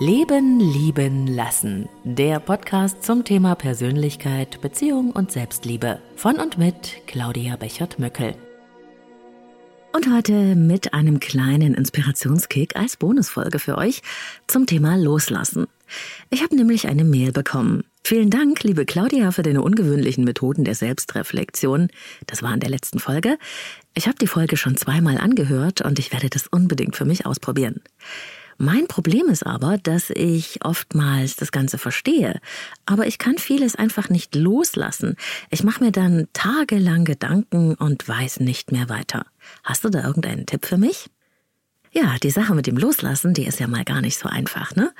Leben, Lieben, Lassen. Der Podcast zum Thema Persönlichkeit, Beziehung und Selbstliebe. Von und mit Claudia Bechert-Möckel. Und heute mit einem kleinen Inspirationskick als Bonusfolge für euch zum Thema Loslassen. Ich habe nämlich eine Mail bekommen. Vielen Dank, liebe Claudia, für deine ungewöhnlichen Methoden der Selbstreflexion. Das war in der letzten Folge. Ich habe die Folge schon zweimal angehört und ich werde das unbedingt für mich ausprobieren. Mein Problem ist aber, dass ich oftmals das Ganze verstehe, aber ich kann vieles einfach nicht loslassen. Ich mache mir dann tagelang Gedanken und weiß nicht mehr weiter. Hast du da irgendeinen Tipp für mich? Ja, die Sache mit dem Loslassen, die ist ja mal gar nicht so einfach, ne?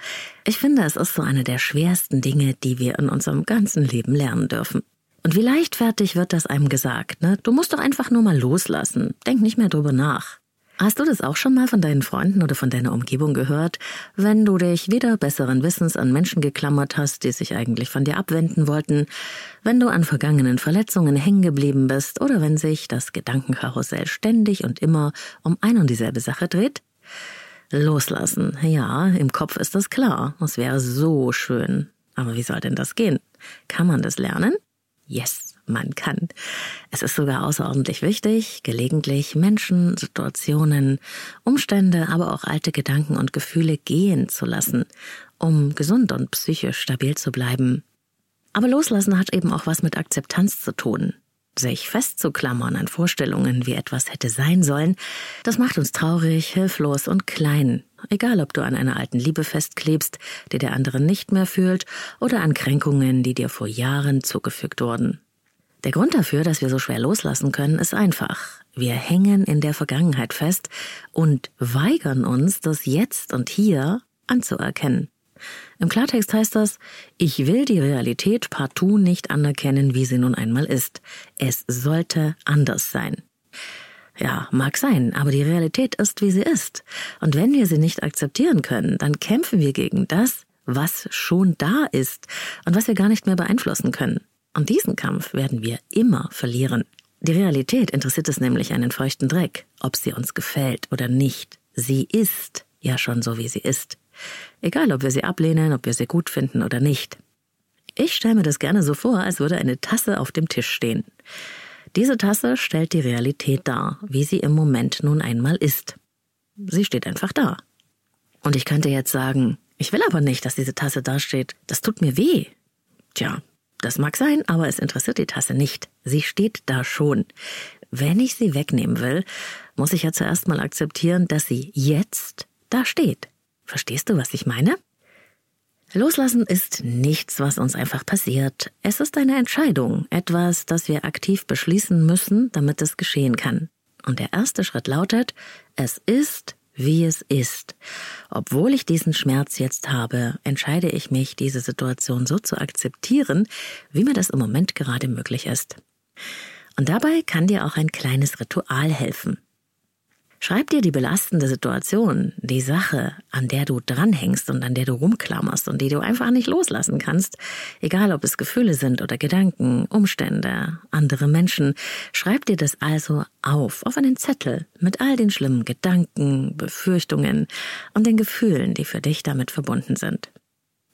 Ich finde, es ist so eine der schwersten Dinge, die wir in unserem ganzen Leben lernen dürfen. Und wie leichtfertig wird das einem gesagt, ne? Du musst doch einfach nur mal loslassen. Denk nicht mehr drüber nach. Hast du das auch schon mal von deinen Freunden oder von deiner Umgebung gehört, wenn du dich wieder besseren Wissens an Menschen geklammert hast, die sich eigentlich von dir abwenden wollten, wenn du an vergangenen Verletzungen hängen geblieben bist oder wenn sich das Gedankenkarussell ständig und immer um ein und dieselbe Sache dreht? Loslassen. Ja, im Kopf ist das klar. Es wäre so schön. Aber wie soll denn das gehen? Kann man das lernen? Yes man kann. Es ist sogar außerordentlich wichtig, gelegentlich Menschen, Situationen, Umstände, aber auch alte Gedanken und Gefühle gehen zu lassen, um gesund und psychisch stabil zu bleiben. Aber loslassen hat eben auch was mit Akzeptanz zu tun. Sich festzuklammern an Vorstellungen, wie etwas hätte sein sollen, das macht uns traurig, hilflos und klein. Egal, ob du an einer alten Liebe festklebst, die der andere nicht mehr fühlt, oder an Kränkungen, die dir vor Jahren zugefügt wurden. Der Grund dafür, dass wir so schwer loslassen können, ist einfach. Wir hängen in der Vergangenheit fest und weigern uns, das Jetzt und Hier anzuerkennen. Im Klartext heißt das, ich will die Realität partout nicht anerkennen, wie sie nun einmal ist. Es sollte anders sein. Ja, mag sein, aber die Realität ist, wie sie ist. Und wenn wir sie nicht akzeptieren können, dann kämpfen wir gegen das, was schon da ist und was wir gar nicht mehr beeinflussen können. Und diesen Kampf werden wir immer verlieren. Die Realität interessiert es nämlich einen feuchten Dreck, ob sie uns gefällt oder nicht. Sie ist ja schon so, wie sie ist. Egal, ob wir sie ablehnen, ob wir sie gut finden oder nicht. Ich stelle mir das gerne so vor, als würde eine Tasse auf dem Tisch stehen. Diese Tasse stellt die Realität dar, wie sie im Moment nun einmal ist. Sie steht einfach da. Und ich könnte jetzt sagen, ich will aber nicht, dass diese Tasse dasteht. Das tut mir weh. Tja, das mag sein, aber es interessiert die Tasse nicht. Sie steht da schon. Wenn ich sie wegnehmen will, muss ich ja zuerst mal akzeptieren, dass sie jetzt da steht. Verstehst du, was ich meine? Loslassen ist nichts, was uns einfach passiert. Es ist eine Entscheidung, etwas, das wir aktiv beschließen müssen, damit es geschehen kann. Und der erste Schritt lautet, es ist wie es ist. Obwohl ich diesen Schmerz jetzt habe, entscheide ich mich, diese Situation so zu akzeptieren, wie mir das im Moment gerade möglich ist. Und dabei kann dir auch ein kleines Ritual helfen. Schreib dir die belastende Situation, die Sache, an der du dranhängst und an der du rumklammerst und die du einfach nicht loslassen kannst, egal ob es Gefühle sind oder Gedanken, Umstände, andere Menschen. Schreib dir das also auf, auf einen Zettel mit all den schlimmen Gedanken, Befürchtungen und den Gefühlen, die für dich damit verbunden sind.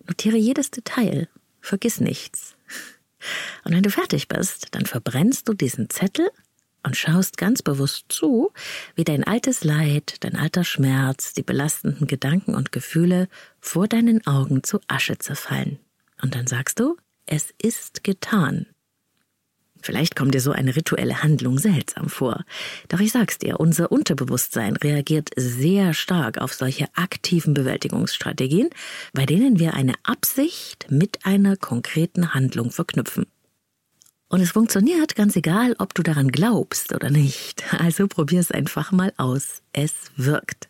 Notiere jedes Detail, vergiss nichts. Und wenn du fertig bist, dann verbrennst du diesen Zettel und schaust ganz bewusst zu, wie dein altes Leid, dein alter Schmerz, die belastenden Gedanken und Gefühle vor deinen Augen zu Asche zerfallen. Und dann sagst du, es ist getan. Vielleicht kommt dir so eine rituelle Handlung seltsam vor. Doch ich sag's dir, unser Unterbewusstsein reagiert sehr stark auf solche aktiven Bewältigungsstrategien, bei denen wir eine Absicht mit einer konkreten Handlung verknüpfen. Und es funktioniert ganz egal, ob du daran glaubst oder nicht. Also probier es einfach mal aus. Es wirkt.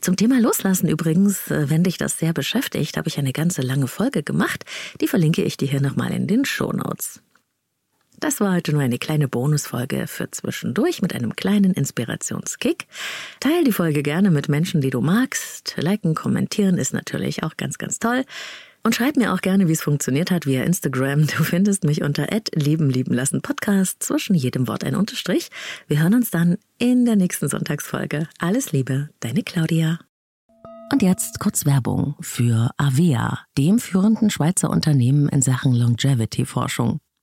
Zum Thema Loslassen übrigens, äh, wenn dich das sehr beschäftigt, habe ich eine ganze lange Folge gemacht. Die verlinke ich dir hier nochmal in den Show Notes. Das war heute nur eine kleine Bonusfolge für zwischendurch mit einem kleinen Inspirationskick. Teil die Folge gerne mit Menschen, die du magst. Liken, kommentieren ist natürlich auch ganz, ganz toll. Und schreib mir auch gerne, wie es funktioniert hat via Instagram. Du findest mich unter @leben lieben lassen Podcast zwischen jedem Wort ein Unterstrich. Wir hören uns dann in der nächsten Sonntagsfolge. Alles Liebe, deine Claudia. Und jetzt kurz Werbung für Avea, dem führenden Schweizer Unternehmen in Sachen Longevity-Forschung.